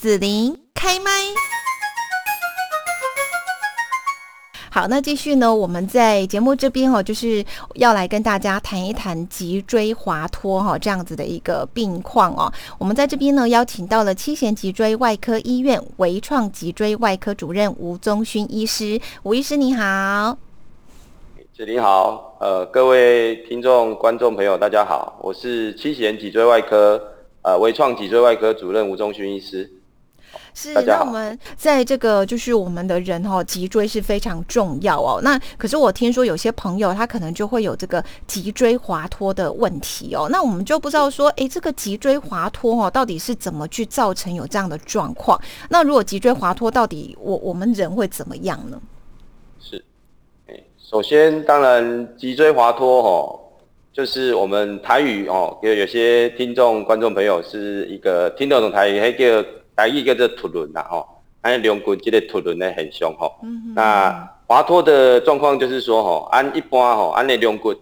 子琳开麦。好，那继续呢？我们在节目这边哦，就是要来跟大家谈一谈脊椎滑脱哈这样子的一个病况哦。我们在这边呢，邀请到了七贤脊椎外科医院微创脊椎外科主任吴宗勋医师。吴医师你好，子琳好，呃，各位听众、观众朋友，大家好，我是七贤脊椎外科呃微创脊椎外科主任吴宗勋医师。是，那我们在这个就是我们的人哦，脊椎是非常重要哦。那可是我听说有些朋友他可能就会有这个脊椎滑脱的问题哦。那我们就不知道说，哎，这个脊椎滑脱哦，到底是怎么去造成有这样的状况？那如果脊椎滑脱，到底我我们人会怎么样呢？是，哎，首先当然脊椎滑脱哦，就是我们台语哦，有有些听众观众朋友是一个听得懂台语，还叫。台语叫做突轮啦，吼，按两骨这个凸轮呢很凶，吼。那滑脱的状况就是说，吼，按一般吼，按那两骨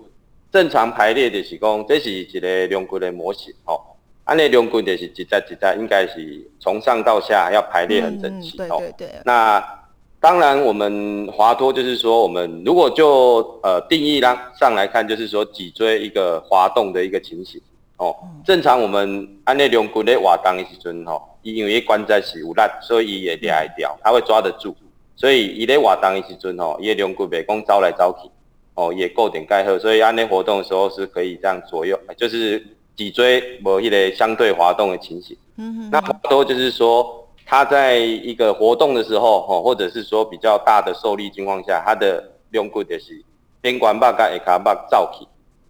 正常排列就是讲，这是一个两骨的模型，吼。按那两骨就是一节一节，应该是从上到下要排列很整齐，吼。对对对。那当然，我们滑脱就是说，我们如果就呃定义上上来看，就是说脊椎一个滑动的一个情形。哦，正常我们按那两骨咧活动的时阵，吼，因为关节是有力，所以伊会抓会掉，它会抓得住。所以伊咧活动的时阵，吼，伊两骨袂讲走来走去，哦，也固定盖好，所以按那活动的时候是可以这样左右，就是脊椎无一个相对滑动的情形。嗯哼。那很多就是说，它在一个活动的时候，吼，或者是说比较大的受力情况下，它的两骨就是边关把甲下骹把走起。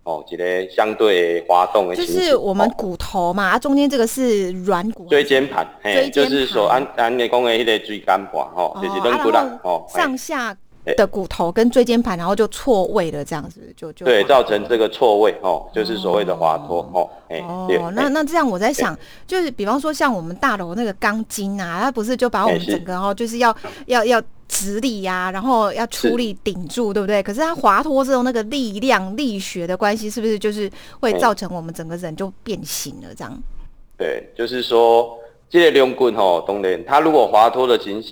哦，一个相对滑动的，就是我们骨头嘛，啊，中间这个是软骨，椎间盘，嘿，就是说按按你讲的迄个椎间盘，吼，就是软骨啦，哦，上下的骨头跟椎间盘，然后就错位了，这样子就就对，造成这个错位，哦，就是所谓的滑脱，哦，哎哦，那那这样我在想，就是比方说像我们大楼那个钢筋啊，它不是就把我们整个哦，就是要要要。直立呀，然后要出力顶住，对不对？可是它滑脱之后，那个力量、力学的关系，是不是就是会造成我们整个人就变形了？这样？对，就是说，这个龙棍吼，当然，它如果滑脱的形，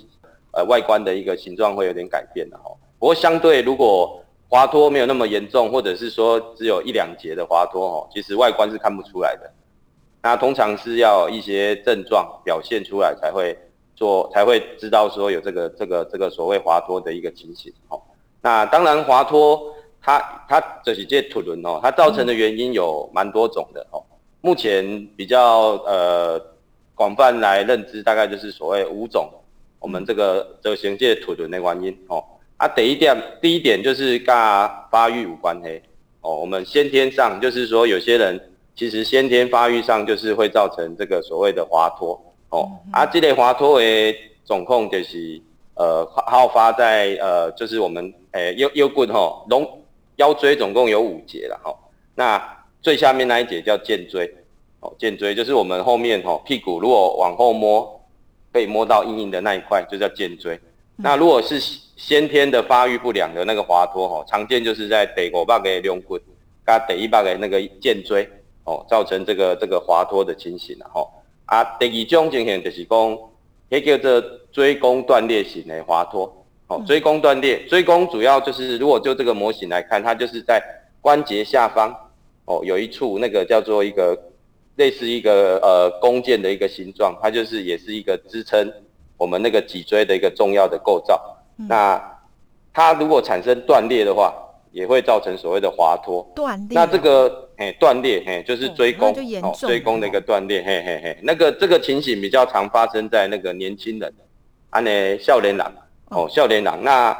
呃，外观的一个形状会有点改变的哈。不过，相对如果滑脱没有那么严重，或者是说只有一两节的滑脱哈，其实外观是看不出来的。那通常是要一些症状表现出来才会。做才会知道说有这个这个这个所谓滑脱的一个情形哦。那当然滑脱，它它这是这土轮哦，它造成的原因有蛮多种的哦。目前比较呃广泛来认知，大概就是所谓五种，我们这个这个行界土轮的原因哦。啊，第一点第一点就是跟发育有关嘿哦。我们先天上就是说有些人其实先天发育上就是会造成这个所谓的滑脱。哦，啊，这类滑脱的总控就是呃好发在呃就是我们诶腰腰骨吼，龙腰椎总共有五节了哈。那最下面那一节叫肩椎，哦，肩椎就是我们后面吼屁股如果往后摸，可以摸到硬硬的那一块，就叫肩椎。那如果是先天的发育不良的那个滑脱吼，常见就是在第五百个龙骨，加第一百个那个肩椎，哦，造成这个这个滑脱的情形了吼。啊，第二种情形就是讲，迄叫做椎弓断裂型的滑脱。哦，椎弓断裂，椎弓主要就是，如果就这个模型来看，它就是在关节下方，哦，有一处那个叫做一个类似一个呃弓箭的一个形状，它就是也是一个支撑我们那个脊椎的一个重要的构造。那它如果产生断裂的话，也会造成所谓的滑脱。断裂。那这个嘿断裂嘿就是椎弓哦，椎弓的一个断裂嘿嘿嘿。那个这个情形比较常发生在那个年轻人，安尼少年人哦，少年人。那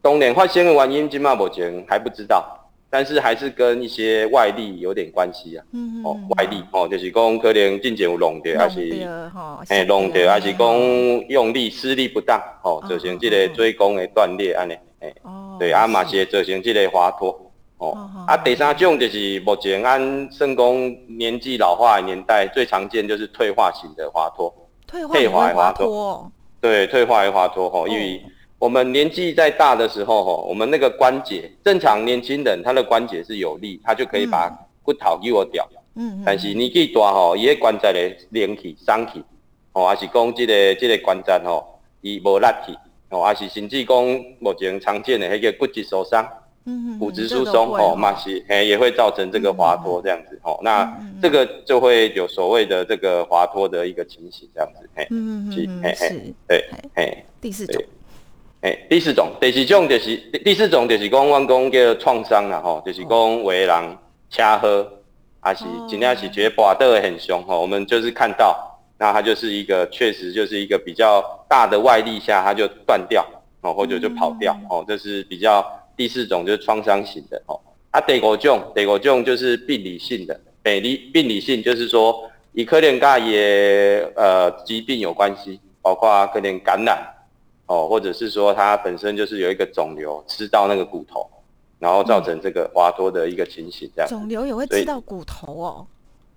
当年发生的原因，今嘛目前还不知道，但是还是跟一些外力有点关系啊。嗯哦，外力哦，就是讲可能进前有弄掉，还是嘿弄掉，还是讲用力施力不当哦，造成这个椎弓的断裂安尼。哦，对，啊嘛是造成这个滑脱，哦，啊第三种就是目前按肾功年纪老化的年代最常见就是退化型的滑脱，退化的滑脱，对，退化的滑脱吼，因为我们年纪再大的时候吼，我们那个关节正常年轻人他的关节是有力，他就可以把骨头给我掉，嗯，但是年纪大吼，伊个关节咧连起、伤起，哦，还是讲这个这个关节吼，伊无力气，哦，还是甚至讲目前常见的迄个骨质疏松，嗯骨质疏松哦，嘛是嘿也会造成这个滑脱这样子哦，那这个就会有所谓的这个滑脱的一个情形这样子，嘿，嗯嗯嗯，嘿是，对，嘿，第四种，嘿，第四种，第四种就是第四种就是讲我讲叫创伤啦吼，就是讲为人车祸，还是尽量是觉得滑得很凶吼，我们就是看到。那它就是一个，确实就是一个比较大的外力下，它就断掉哦，或者就跑掉哦，这是比较第四种，就是创伤型的哦。啊，第五种，第五种就是病理性的，病理病理性就是说，以可能跟也呃疾病有关系，包括可能感染哦，或者是说它本身就是有一个肿瘤吃到那个骨头，然后造成这个滑脱的一个情形，这样。肿瘤也会吃到骨头哦。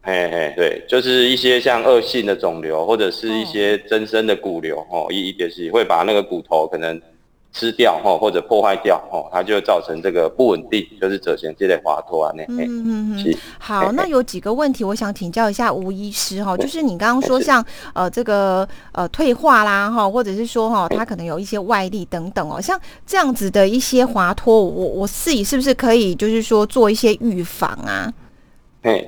嘿嘿，对，就是一些像恶性的肿瘤，或者是一些增生的骨瘤，哦，一也是会把那个骨头可能吃掉，哦，或者破坏掉，哦，它就造成这个不稳定，就是折形这类滑脱啊，那，嗯嗯嗯，好，那有几个问题，我想请教一下吴医师，哈，就是你刚刚说像呃这个呃退化啦，哈，或者是说哈，它可能有一些外力等等哦，像这样子的一些滑脱，我我自己是不是可以就是说做一些预防啊？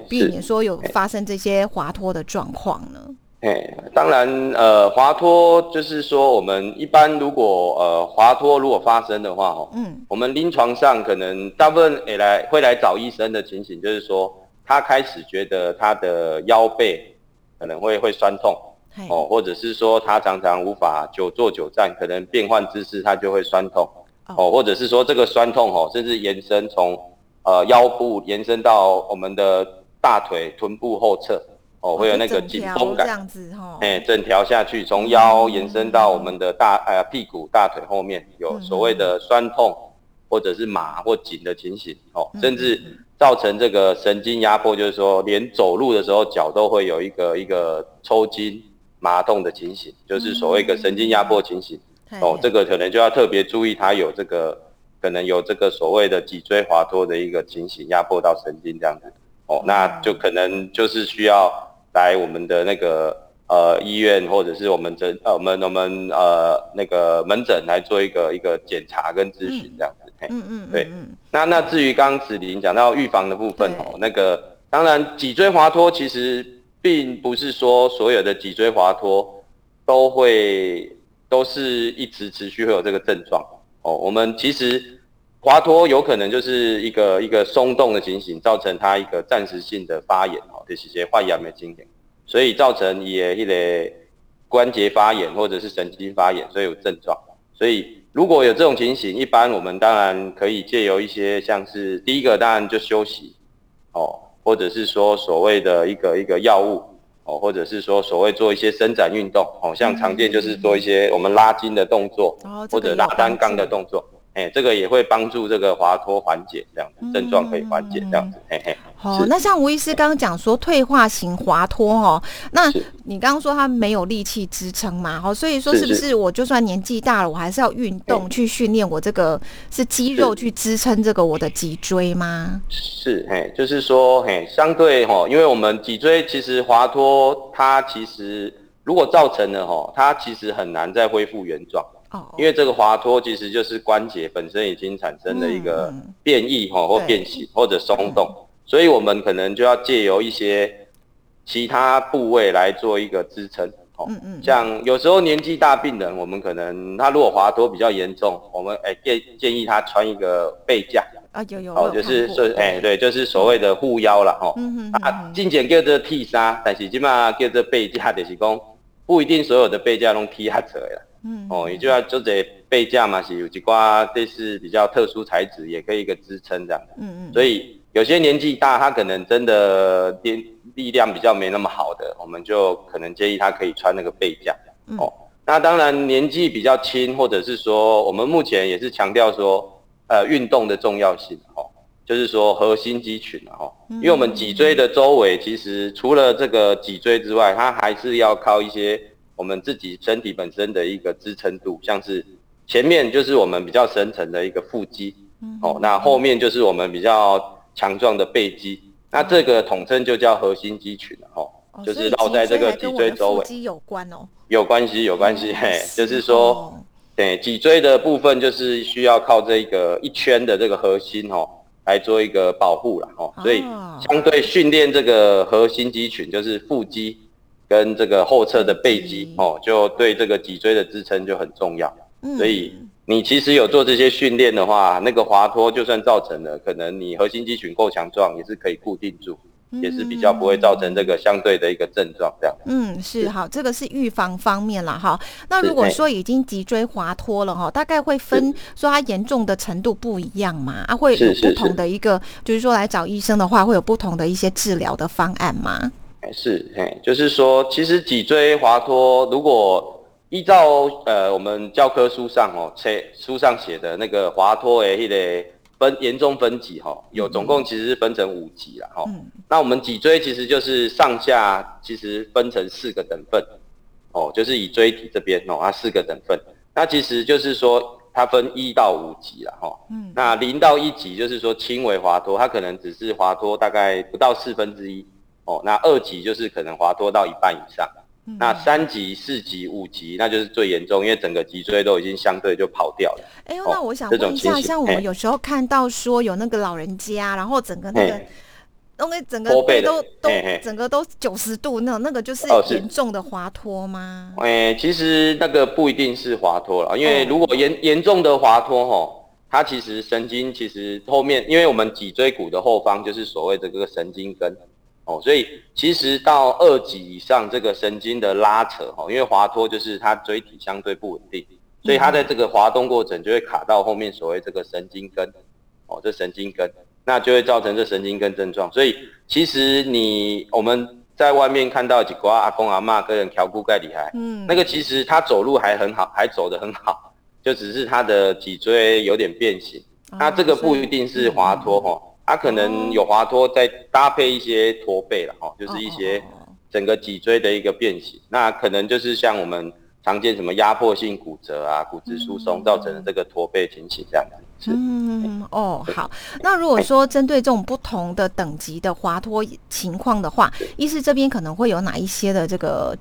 避免说有发生这些滑脱的状况呢？哎，当然，呃，滑脱就是说，我们一般如果呃滑脱如果发生的话，哦，嗯，我们临床上可能大部分也来会来找医生的情形，就是说他开始觉得他的腰背可能会会酸痛，哦，或者是说他常常无法久坐久站，可能变换姿势他就会酸痛，哦，或者是说这个酸痛哦，甚至延伸从。呃，腰部延伸到我们的大腿、臀部后侧，哦，会有那个紧绷感，这样子哈，哎，整条下去，从腰延伸到我们的大呃屁股、大腿后面，有所谓的酸痛或者是麻或紧的情形，哦，甚至造成这个神经压迫，就是说连走路的时候脚都会有一个一个抽筋、麻痛的情形，就是所谓的神经压迫情形，哦，这个可能就要特别注意，它有这个。可能有这个所谓的脊椎滑脱的一个情形，压迫到神经这样子，哦，那就可能就是需要来我们的那个呃医院，或者是我们诊呃我们我们呃那个门诊来做一个一个检查跟咨询这样子。嗯嗯，对。那那至于刚刚子林讲到预防的部分哦，那个当然脊椎滑脱其实并不是说所有的脊椎滑脱都会都是一直持续会有这个症状哦，我们其实。滑脱有可能就是一个一个松动的情形，造成它一个暂时性的发炎哦，这是些坏牙没经验，所以造成也一类关节发炎或者是神经发炎，所以有症状。所以如果有这种情形，一般我们当然可以借由一些像是第一个当然就休息哦，或者是说所谓的一个一个药物哦，或者是说所谓做一些伸展运动哦，像常见就是做一些我们拉筋的动作，或者拉单杠的动作。哎，这个也会帮助这个滑脱缓解，这样子症状可以缓解，这样子，嘿嘿。好，那像吴医师刚刚讲说退化型滑脱哦，那你刚刚说他没有力气支撑嘛，好，所以说是不是我就算年纪大了，我还是要运动去训练我这个是肌肉去支撑这个我的脊椎吗？是，嘿，就是说，嘿，相对哈，因为我们脊椎其实滑脱，它其实如果造成了哈，它其实很难再恢复原状。哦，因为这个滑脱其实就是关节本身已经产生了一个变异哈，或变形或者松动，所以我们可能就要借由一些其他部位来做一个支撑。哦，嗯嗯，像有时候年纪大病人，我们可能他如果滑脱比较严重，我们哎建建议他穿一个背架啊，有有哦，就是说哎对，就是所谓的护腰了哦。嗯嗯啊，进前叫做替沙，但是起码叫做背架，就是讲不一定所有的背架拢踢下扯了。嗯，哦，也就要做这背架嘛，是有一挂，这是比较特殊材质，也可以一个支撑这样。嗯嗯。所以有些年纪大，他可能真的力力量比较没那么好的，我们就可能建议他可以穿那个背架。哦，那当然年纪比较轻，或者是说我们目前也是强调说，呃，运动的重要性。哦，就是说核心肌群哦，因为我们脊椎的周围其实除了这个脊椎之外，它还是要靠一些。我们自己身体本身的一个支撑度，像是前面就是我们比较深层的一个腹肌，哦，那后面就是我们比较强壮的背肌，那这个统称就叫核心肌群了，哦。就是绕在这个脊椎周围。有关哦，有关系，有关系，嘿，就是说，对脊椎的部分就是需要靠这个一圈的这个核心哦来做一个保护了哦，所以相对训练这个核心肌群，就是腹肌跟这个后侧的背肌哦，就对这个脊椎的支撑就很重要，所以。你其实有做这些训练的话，那个滑脱就算造成了，可能你核心肌群够强壮，也是可以固定住，也是比较不会造成这个相对的一个症状这样。嗯，是好，这个是预防方面了哈。那如果说已经脊椎滑脱了哈，大概会分说它严重的程度不一样嘛？啊，会有不同的一个，就是说来找医生的话，会有不同的一些治疗的方案吗？是，嘿，就是说，其实脊椎滑脱如果依照呃我们教科书上哦，写书上写的那个滑脱诶，迄个分严重分级哈，有总共其实是分成五级了哈。那我们脊椎其实就是上下其实分成四个等份，哦，就是以椎体这边哦，它四个等份。那其实就是说它分一到五级了哈。嗯。那零到一级就是说轻微滑脱，它可能只是滑脱大概不到四分之一哦。那二级就是可能滑脱到一半以上。那三级、四级、五级，那就是最严重，因为整个脊椎都已经相对就跑掉了。哎呦，那我想问一下，像我们有时候看到说有那个老人家，然后整个那个，因为整个背都都整个都九十度那种，那个就是严重的滑脱吗？哎，其实那个不一定是滑脱了，因为如果严严重的滑脱吼，它其实神经其实后面，因为我们脊椎骨的后方就是所谓的这个神经根。哦，所以其实到二级以上，这个神经的拉扯，哦，因为滑脱就是它椎体相对不稳定，所以它在这个滑动过程就会卡到后面所谓这个神经根，哦，这神经根，那就会造成这神经根症状。所以其实你我们在外面看到几个阿公阿妈跟人调骨盖厉害，嗯，那个其实他走路还很好，还走得很好，就只是他的脊椎有点变形，那这个不一定是滑脱，哈。它可能有滑脱，再搭配一些驼背了哈，就是一些整个脊椎的一个变形，那可能就是像我们常见什么压迫性骨折啊、骨质疏松造成的这个驼背情形这样子。嗯哦，好。那如果说针对这种不同的等级的滑脱情况的话，医师这边可能会有哪一些的这个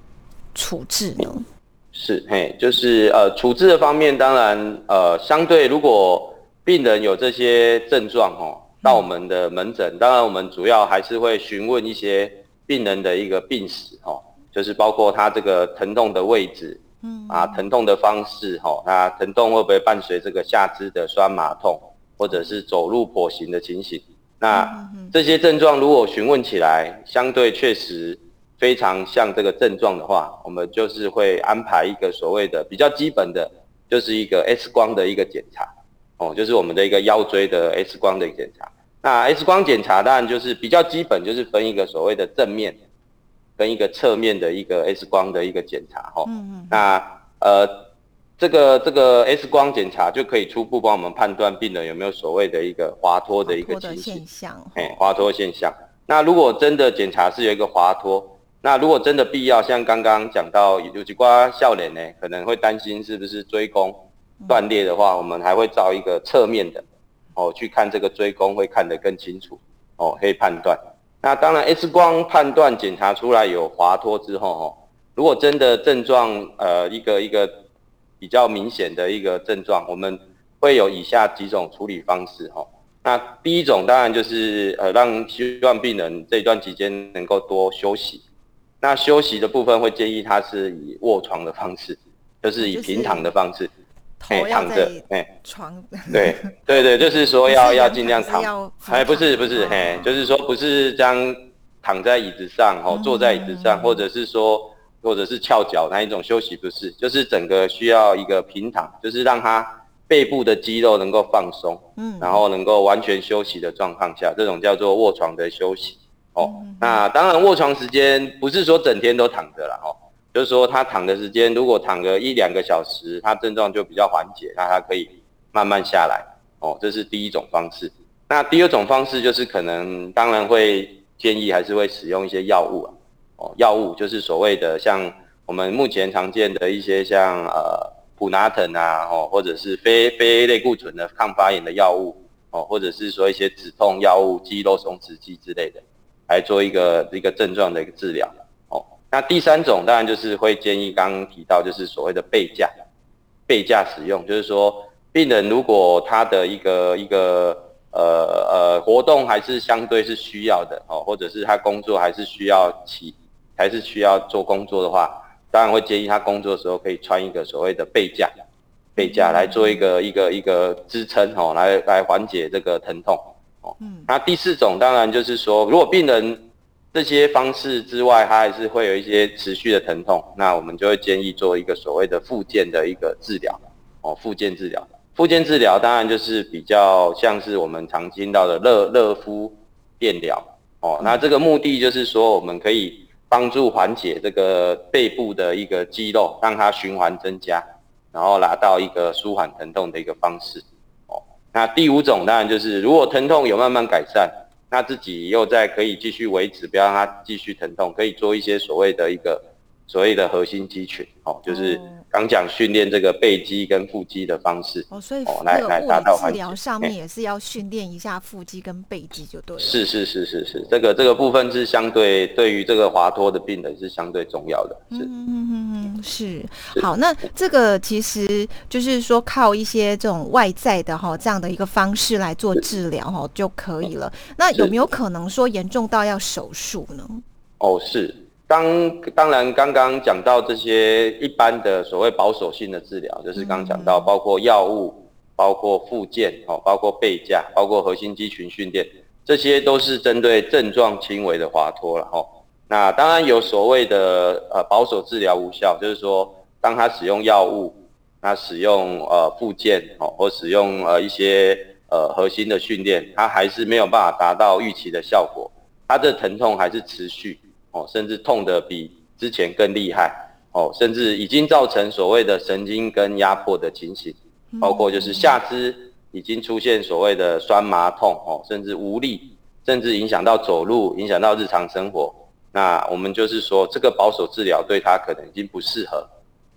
处置呢？是嘿，就是呃处置的方面，当然呃相对如果病人有这些症状哦。到我们的门诊，当然我们主要还是会询问一些病人的一个病史哦，就是包括他这个疼痛的位置，嗯啊疼痛的方式哈，那疼痛会不会伴随这个下肢的酸麻痛，或者是走路跛行的情形？那这些症状如果询问起来相对确实非常像这个症状的话，我们就是会安排一个所谓的比较基本的，就是一个 X 光的一个检查哦，就是我们的一个腰椎的 X 光的检查。那 X 光检查当然就是比较基本，就是分一个所谓的正面跟一个侧面的一个 X 光的一个检查哈。嗯嗯。那呃，这个这个 X 光检查就可以初步帮我们判断病人有没有所谓的一个滑脱的一个情形。现象。哎，滑脱现象。那如果真的检查是有一个滑脱，那如果真的必要，像刚刚讲到有几瓜笑脸呢，可能会担心是不是椎弓断裂的话，我们还会照一个侧面的。哦，去看这个椎弓会看得更清楚，哦，可以判断。那当然，X 光判断检查出来有滑脱之后，哦，如果真的症状，呃，一个一个比较明显的一个症状，我们会有以下几种处理方式，哈。那第一种当然就是呃，让希望病人这一段期间能够多休息。那休息的部分会建议他是以卧床的方式，就是以平躺的方式。哎，躺着，哎，床，对，对对，就是说要要尽量躺，哎，不是不是，嘿，就是说不是这样躺在椅子上，哦，坐在椅子上，或者是说，或者是翘脚那一种休息，不是，就是整个需要一个平躺，就是让他背部的肌肉能够放松，嗯，然后能够完全休息的状况下，这种叫做卧床的休息，哦，那当然卧床时间不是说整天都躺着了，哦。就是说，他躺的时间如果躺个一两个小时，他症状就比较缓解，那他可以慢慢下来。哦，这是第一种方式。那第二种方式就是可能，当然会建议还是会使用一些药物啊。哦，药物就是所谓的像我们目前常见的一些像呃普拿疼啊，哦，或者是非非类固醇的抗发炎的药物，哦，或者是说一些止痛药物、肌肉松弛剂之类的，来做一个一个症状的一个治疗。那第三种当然就是会建议刚刚提到就是所谓的背架，背架使用，就是说病人如果他的一个一个呃呃活动还是相对是需要的哦，或者是他工作还是需要起还是需要做工作的话，当然会建议他工作的时候可以穿一个所谓的背架，背架来做一个一个一个支撑哦，来来缓解这个疼痛哦。那第四种当然就是说，如果病人这些方式之外，它还是会有一些持续的疼痛，那我们就会建议做一个所谓的复健的一个治疗，哦，复健治疗。复健治疗当然就是比较像是我们常听到的热热敷电疗，哦，那这个目的就是说我们可以帮助缓解这个背部的一个肌肉，让它循环增加，然后达到一个舒缓疼痛的一个方式，哦。那第五种当然就是如果疼痛有慢慢改善。那自己又在可以继续维持，不要让它继续疼痛，可以做一些所谓的一个所谓的核心肌群，哦，就是刚讲训练这个背肌跟腹肌的方式，哦，所以哦来来达到治疗上面也是要训练一下腹肌跟背肌就对了。是是是是是，这个这个部分是相对对于这个滑脱的病人是相对重要的，是。是好，那这个其实就是说靠一些这种外在的哈这样的一个方式来做治疗哈就可以了。那有没有可能说严重到要手术呢？哦，是当当然刚刚讲到这些一般的所谓保守性的治疗，就是刚讲到包括药物、包括附件哦、包括背架、包括核心肌群训练，这些都是针对症状轻微的滑脱了哈。那当然有所谓的呃保守治疗无效，就是说当他使用药物，他使用呃附件哦，或使用呃一些呃核心的训练，他还是没有办法达到预期的效果，他的疼痛还是持续哦，甚至痛得比之前更厉害哦，甚至已经造成所谓的神经根压迫的情形，包括就是下肢已经出现所谓的酸麻痛哦，甚至无力，甚至影响到走路，影响到日常生活。那我们就是说，这个保守治疗对他可能已经不适合，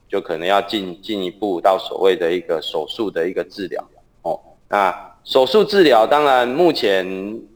就可能要进进一步到所谓的一个手术的一个治疗哦。那手术治疗当然目前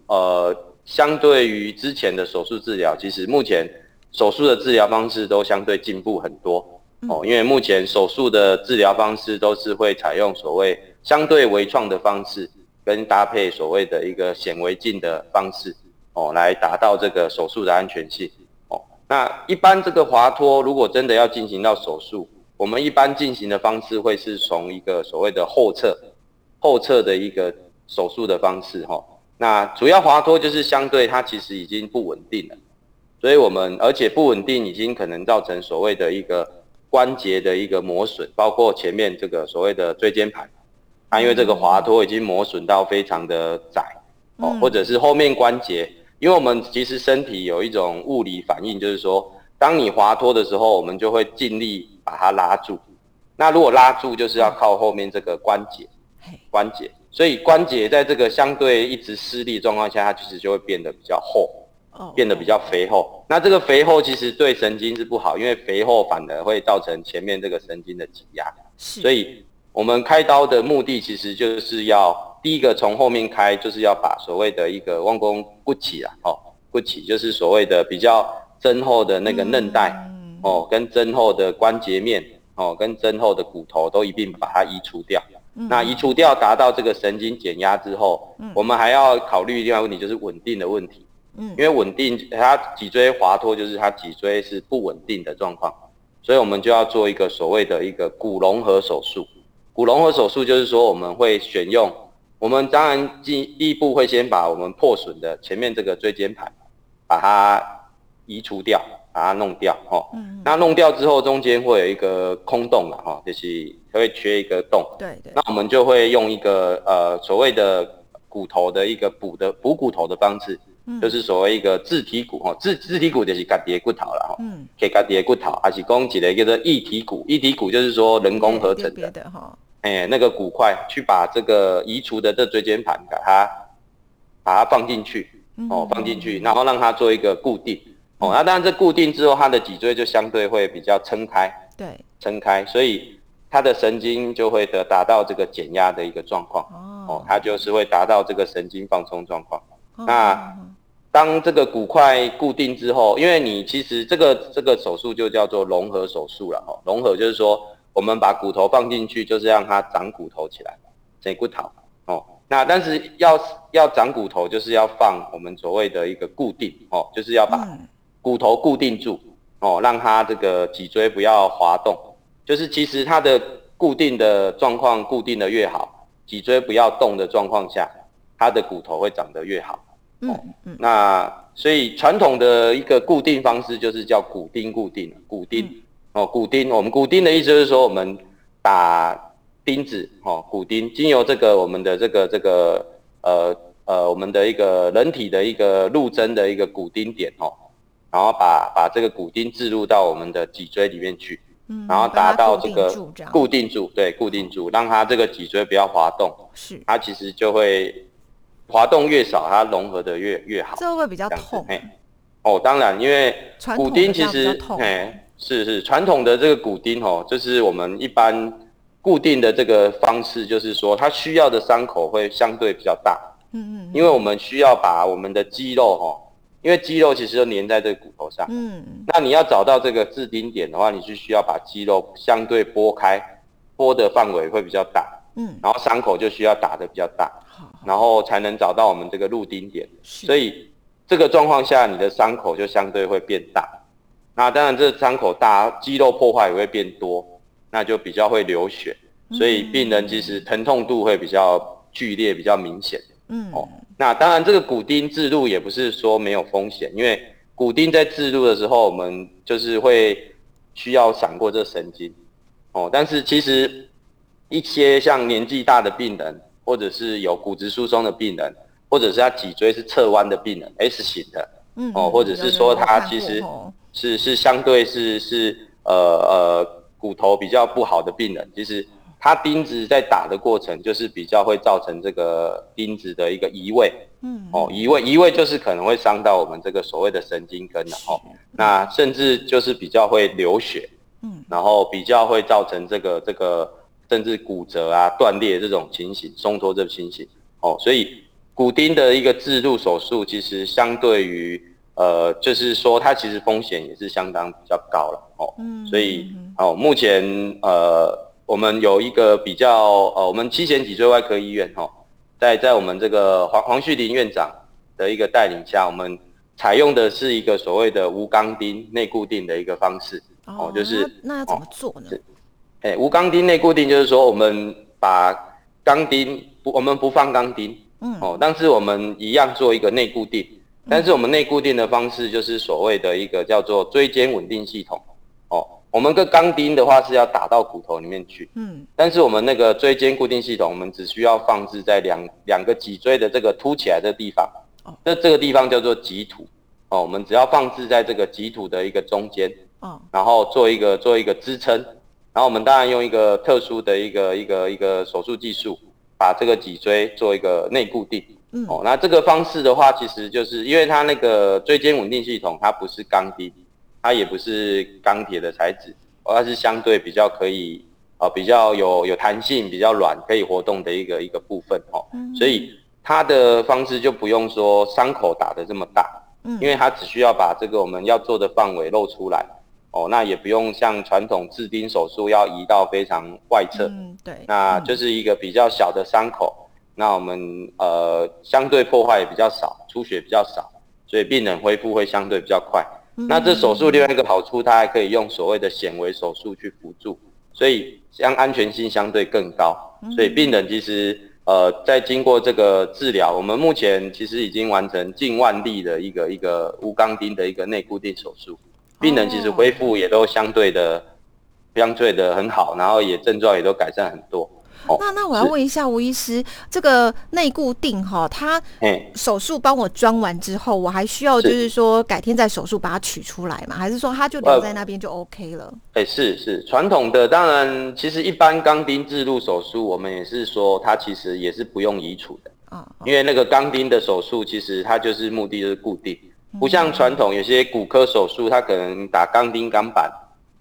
呃，相对于之前的手术治疗，其实目前手术的治疗方式都相对进步很多哦。因为目前手术的治疗方式都是会采用所谓相对微创的方式，跟搭配所谓的一个显微镜的方式。哦，来达到这个手术的安全性。哦，那一般这个滑脱，如果真的要进行到手术，我们一般进行的方式会是从一个所谓的后侧、后侧的一个手术的方式。哈，那主要滑脱就是相对它其实已经不稳定了，所以我们而且不稳定已经可能造成所谓的一个关节的一个磨损，包括前面这个所谓的椎间盘，它因为这个滑脱已经磨损到非常的窄，哦，或者是后面关节。因为我们其实身体有一种物理反应，就是说，当你滑脱的时候，我们就会尽力把它拉住。那如果拉住，就是要靠后面这个关节，关节。所以关节在这个相对一直施力状况下，它其实就会变得比较厚，变得比较肥厚。那这个肥厚其实对神经是不好，因为肥厚反而会造成前面这个神经的挤压。所以我们开刀的目的其实就是要。第一个从后面开，就是要把所谓的一个弯弓不起啊，哦，不起就是所谓的比较增厚的那个韧带，哦，跟增厚的关节面，哦，跟增厚的骨头都一并把它移除掉。那移除掉，达到这个神经减压之后，我们还要考虑另外问题，就是稳定的问题。嗯，因为稳定，它脊椎滑脱就是它脊椎是不稳定的状况，所以我们就要做一个所谓的一个骨融合手术。骨融合手术就是说我们会选用。我们当然第第一步会先把我们破损的前面这个椎间盘，把它移除掉，把它弄掉，哈。嗯。那弄掉之后，中间会有一个空洞了，哈，就是会缺一个洞。对对。那我们就会用一个呃所谓的骨头的一个补的补骨头的方式，就是所谓一个自体骨，哈，自自体骨就是家己的骨头了，哈。嗯。给家己的骨头，还是讲起来叫做异体骨，异体骨就是说人工合成的，哈。哎，那个骨块去把这个移除的这椎间盘，把它把它放进去，哦，放进去，然后让它做一个固定，哦，那当然这固定之后，它的脊椎就相对会比较撑开，对，撑开，所以它的神经就会得达到这个减压的一个状况，哦，它就是会达到这个神经放松状况。那当这个骨块固定之后，因为你其实这个这个手术就叫做融合手术了哦。融合就是说，我们把骨头放进去，就是让它长骨头起来，整骨头哦。那但是要要长骨头，就是要放我们所谓的一个固定哦，就是要把骨头固定住哦，让它这个脊椎不要滑动。就是其实它的固定的状况固定的越好，脊椎不要动的状况下，它的骨头会长得越好。嗯嗯，那所以传统的一个固定方式就是叫骨钉固定，骨钉哦，骨钉。我们骨钉的意思就是说，我们打钉子哦，骨钉经由这个我们的这个这个呃呃我们的一个人体的一个入针的一个骨钉点哦，然后把把这个骨钉置入到我们的脊椎里面去，嗯，然后达到这个固定住，对，固定住，让它这个脊椎不要滑动，是，它其实就会。滑动越少，它融合的越越好。这会不会比较痛？哦，当然，因为骨钉其实，哎，是是传统的这个骨钉哦，就是我们一般固定的这个方式，就是说它需要的伤口会相对比较大。嗯嗯。因为我们需要把我们的肌肉哈，因为肌肉其实都粘在这个骨头上。嗯。那你要找到这个置钉点的话，你是需要把肌肉相对拨开，拨的范围会比较大。嗯。然后伤口就需要打的比较大。然后才能找到我们这个入钉点，所以这个状况下，你的伤口就相对会变大。那当然，这伤口大，肌肉破坏也会变多，那就比较会流血。所以病人其实疼痛度会比较剧烈，比较明显。嗯，哦，那当然，这个骨钉置入也不是说没有风险，因为骨钉在置入的时候，我们就是会需要闪过这神经。哦，但是其实一些像年纪大的病人。或者是有骨质疏松的病人，或者是他脊椎是侧弯的病人，S 型的，嗯，哦，或者是说他其实是是相对是是呃呃骨头比较不好的病人，其实他钉子在打的过程就是比较会造成这个钉子的一个移位，嗯，哦，移位移位就是可能会伤到我们这个所谓的神经根的哦，那甚至就是比较会流血，嗯，然后比较会造成这个这个。甚至骨折啊、断裂这种情形、松脱这种情形，哦，所以骨钉的一个置入手术，其实相对于呃，就是说它其实风险也是相当比较高了，哦，所以哦，目前呃，我们有一个比较呃，我们七贤脊椎外科医院，哈，在在我们这个黄黄旭林院长的一个带领下，我们采用的是一个所谓的无钢钉内固定的一个方式，哦，就是那要怎么做呢？哎，无钢钉内固定就是说，我们把钢钉不，我们不放钢钉，嗯，哦，但是我们一样做一个内固定，但是我们内固定的方式就是所谓的一个叫做椎间稳定系统，哦，我们个钢钉的话是要打到骨头里面去，嗯，但是我们那个椎间固定系统，我们只需要放置在两两个脊椎的这个凸起来的地方，哦，那这个地方叫做棘突，哦，我们只要放置在这个棘突的一个中间，哦，然后做一个做一个支撑。然后我们当然用一个特殊的一个一个一个手术技术，把这个脊椎做一个内固定。嗯，哦，那这个方式的话，其实就是因为它那个椎间稳定系统，它不是钢钉，它也不是钢铁的材质，它是相对比较可以，呃，比较有有弹性、比较软、可以活动的一个一个部分。哦，所以它的方式就不用说伤口打的这么大，嗯，因为它只需要把这个我们要做的范围露出来。哦，那也不用像传统治钉手术要移到非常外侧，嗯，对，那就是一个比较小的伤口，那我们呃相对破坏也比较少，出血比较少，所以病人恢复会相对比较快。那这手术另外一个好处，它还可以用所谓的显微手术去辅助，所以相安全性相对更高。所以病人其实呃在经过这个治疗，我们目前其实已经完成近万例的一个一个无钢钉的一个内固定手术。病人其实恢复也都相对的相对的很好，然后也症状也都改善很多。那那我要问一下吴医师，这个内固定哈，他手术帮我装完之后，我还需要就是说改天再手术把它取出来吗？还是说他就留在那边就 OK 了？哎，是是，传统的当然，其实一般钢钉置入手术，我们也是说它其实也是不用移除的啊，因为那个钢钉的手术其实它就是目的就是固定。不像传统有些骨科手术，它可能打钢钉钢板，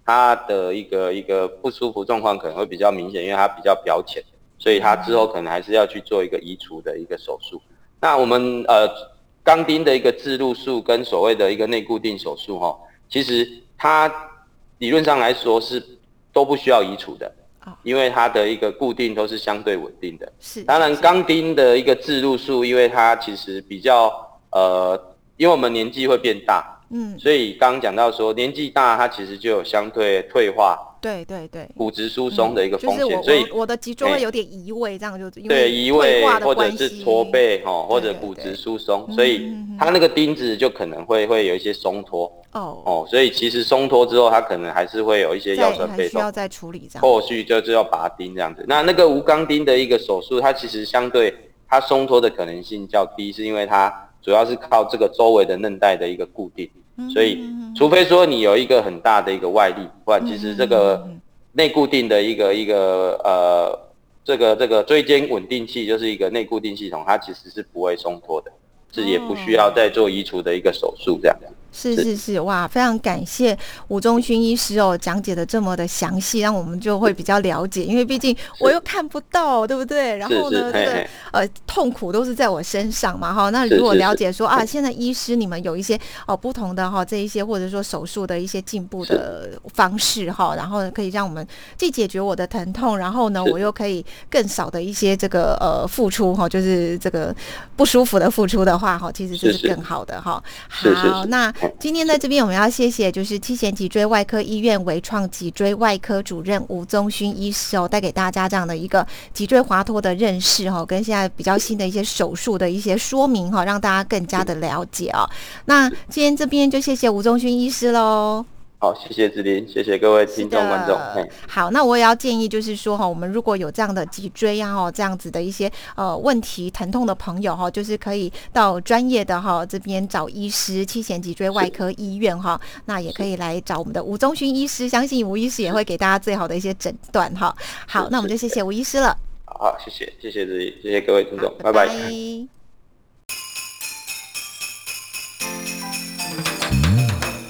它的一个一个不舒服状况可能会比较明显，因为他比较表浅，所以他之后可能还是要去做一个移除的一个手术。那我们呃钢钉的一个置入术跟所谓的一个内固定手术哈，其实它理论上来说是都不需要移除的，因为它的一个固定都是相对稳定的。是，当然钢钉的一个置入术，因为它其实比较呃，因为我们年纪会变大。嗯，所以刚刚讲到说年纪大，它其实就有相对退化，对对对，骨质疏松的一个风险。所以我的脊椎会有点移位，这样就对移位或者是驼背哈，或者骨质疏松，所以它那个钉子就可能会会有一些松脱。哦哦，所以其实松脱之后，它可能还是会有一些腰酸背痛，需要再处理这样。后续就就要拔钉这样子。那那个无钢钉的一个手术，它其实相对它松脱的可能性较低，是因为它主要是靠这个周围的韧带的一个固定。所以，除非说你有一个很大的一个外力，不然其实这个内固定的一个一个呃，这个这个椎间稳定器就是一个内固定系统，它其实是不会松脱的，是也不需要再做移除的一个手术这样。是是是，哇，非常感谢吴中勋医师哦，讲解的这么的详细，让我们就会比较了解，因为毕竟我又看不到，对不对？然后呢，这个呃痛苦都是在我身上嘛，哈。那如果了解说啊，现在医师你们有一些哦不同的哈这一些或者说手术的一些进步的方式哈，然后可以让我们既解决我的疼痛，然后呢我又可以更少的一些这个呃付出哈，就是这个不舒服的付出的话哈，其实这是更好的哈。好，那。今天在这边，我们要谢谢就是七贤脊椎外科医院微创脊椎外科主任吴宗勋医师哦，带给大家这样的一个脊椎滑脱的认识哈，跟现在比较新的一些手术的一些说明哈，让大家更加的了解哦。那今天这边就谢谢吴宗勋医师喽。好，谢谢子林，谢谢各位听众观众。好，那我也要建议，就是说哈，我们如果有这样的脊椎呀哈，这样子的一些呃问题、疼痛的朋友哈，就是可以到专业的哈这边找医师，七贤脊椎外科医院哈，那也可以来找我们的吴宗勋医师，相信吴医师也会给大家最好的一些诊断哈。好，那我们就谢谢吴医师了。好，谢谢，谢谢子林，谢谢各位听众，拜拜。